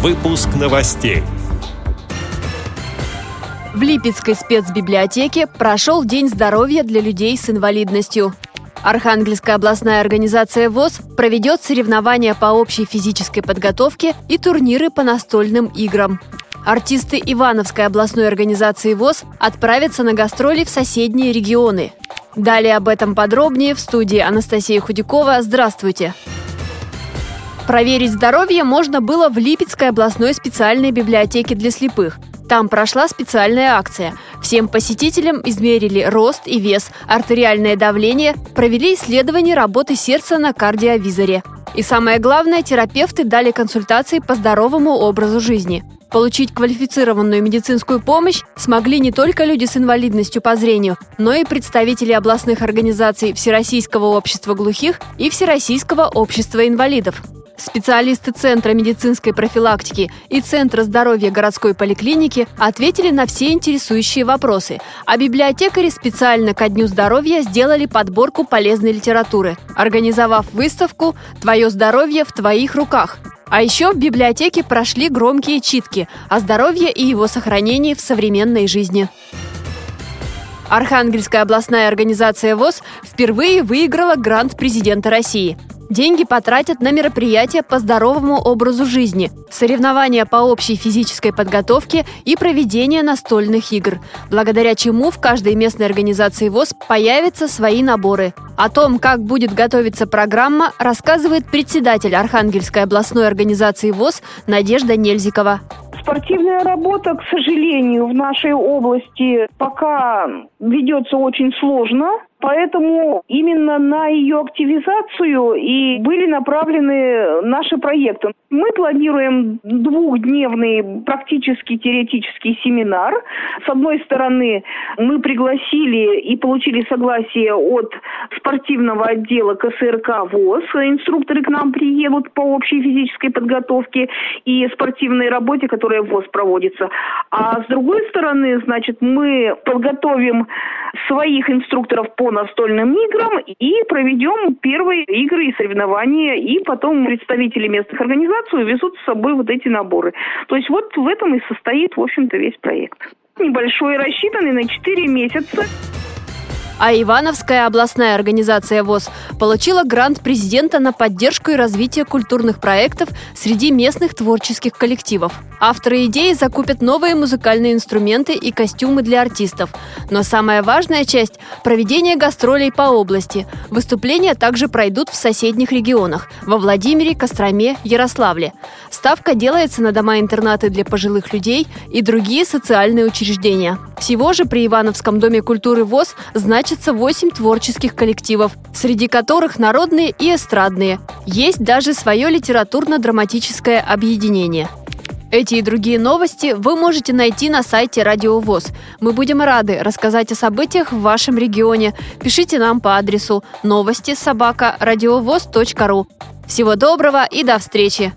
Выпуск новостей. В Липецкой спецбиблиотеке прошел День здоровья для людей с инвалидностью. Архангельская областная организация ВОЗ проведет соревнования по общей физической подготовке и турниры по настольным играм. Артисты Ивановской областной организации ВОЗ отправятся на гастроли в соседние регионы. Далее об этом подробнее в студии Анастасия Худякова. Здравствуйте! Проверить здоровье можно было в Липецкой областной специальной библиотеке для слепых. Там прошла специальная акция. Всем посетителям измерили рост и вес, артериальное давление, провели исследование работы сердца на кардиовизоре. И самое главное, терапевты дали консультации по здоровому образу жизни. Получить квалифицированную медицинскую помощь смогли не только люди с инвалидностью по зрению, но и представители областных организаций Всероссийского общества глухих и Всероссийского общества инвалидов. Специалисты Центра медицинской профилактики и Центра здоровья городской поликлиники ответили на все интересующие вопросы, а библиотекари специально ко Дню здоровья сделали подборку полезной литературы, организовав выставку «Твое здоровье в твоих руках», а еще в библиотеке прошли громкие читки о здоровье и его сохранении в современной жизни. Архангельская областная организация ВОЗ впервые выиграла грант президента России – Деньги потратят на мероприятия по здоровому образу жизни, соревнования по общей физической подготовке и проведение настольных игр, благодаря чему в каждой местной организации ВОЗ появятся свои наборы. О том, как будет готовиться программа, рассказывает председатель Архангельской областной организации ВОЗ Надежда Нельзикова. Спортивная работа, к сожалению, в нашей области пока ведется очень сложно. Поэтому именно на ее активизацию и были направлены наши проекты. Мы планируем двухдневный практически теоретический семинар. С одной стороны, мы пригласили и получили согласие от спортивного отдела КСРК ВОЗ. Инструкторы к нам приедут по общей физической подготовке и спортивной работе, которая в ВОЗ проводится. А с другой стороны, значит, мы подготовим своих инструкторов по настольным играм и проведем первые игры и соревнования, и потом представители местных организаций везут с собой вот эти наборы. То есть вот в этом и состоит, в общем-то, весь проект. Небольшой, рассчитанный на 4 месяца. А Ивановская областная организация ВОЗ получила грант президента на поддержку и развитие культурных проектов среди местных творческих коллективов. Авторы идеи закупят новые музыкальные инструменты и костюмы для артистов. Но самая важная часть – проведение гастролей по области. Выступления также пройдут в соседних регионах – во Владимире, Костроме, Ярославле. Ставка делается на дома-интернаты для пожилых людей и другие социальные учреждения. Всего же при Ивановском доме культуры ВОЗ значится 8 творческих коллективов, среди которых народные и эстрадные. Есть даже свое литературно-драматическое объединение. Эти и другие новости вы можете найти на сайте Радио ВОЗ. Мы будем рады рассказать о событиях в вашем регионе. Пишите нам по адресу новости собака ру. Всего доброго и до встречи!